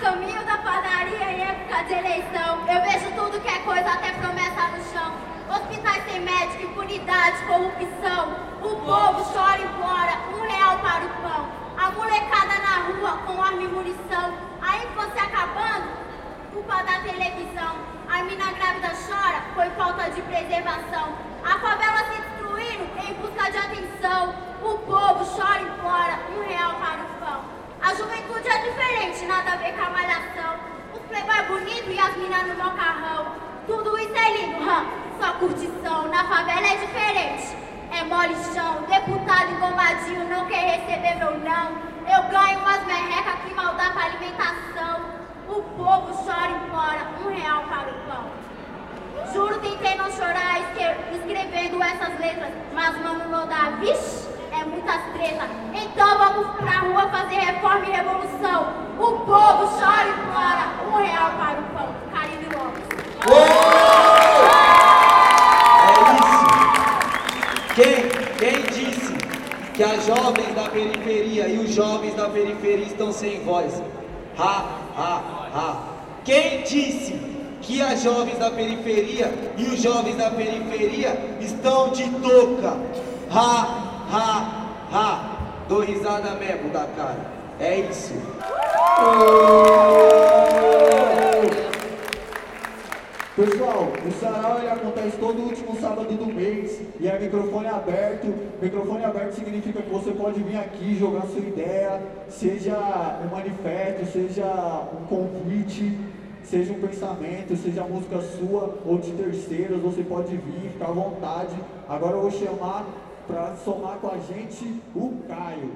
caminho da padaria em época de eleição. Eu vejo tudo que é coisa, até promessa no chão. Hospitais sem médico, impunidade, corrupção. O povo chora e implora, um real para o pão. A molecada na rua com arma e munição. A infância acabando, culpa da televisão. A mina grávida chora, foi falta de preservação. A favela se destruindo em busca de atenção. O povo chora e implora, um real para o pão. A juventude é diferente, nada a ver com a malhação. Os playboy minas no macarrão. Tudo isso é lindo, só curtição. Na favela é diferente, é mole chão. Deputado engomadinho não quer receber meu não. Eu ganho umas merrecas que mal dá pra alimentação. O povo chora e implora, um real para o pão. Juro, tentei não chorar escrevendo essas letras, mas mano, não dá, vixe é muitas tretas. Então vamos pra rua fazer reforma e revolução. O povo chora e implora um real para o pão. Carine Lopes. É isso. Quem, quem disse que as jovens da periferia e os jovens da periferia estão sem voz? Ha, ha, ha. Quem disse que as jovens da periferia e os jovens da periferia estão de touca? Ha, ha, ha. Dou risada mesmo da cara. É isso. O sarau ele acontece todo último sábado do mês e é microfone aberto. Microfone aberto significa que você pode vir aqui jogar sua ideia, seja um manifesto, seja um convite, seja um pensamento, seja música sua ou de terceiros, você pode vir, ficar à vontade. Agora eu vou chamar para somar com a gente o Caio.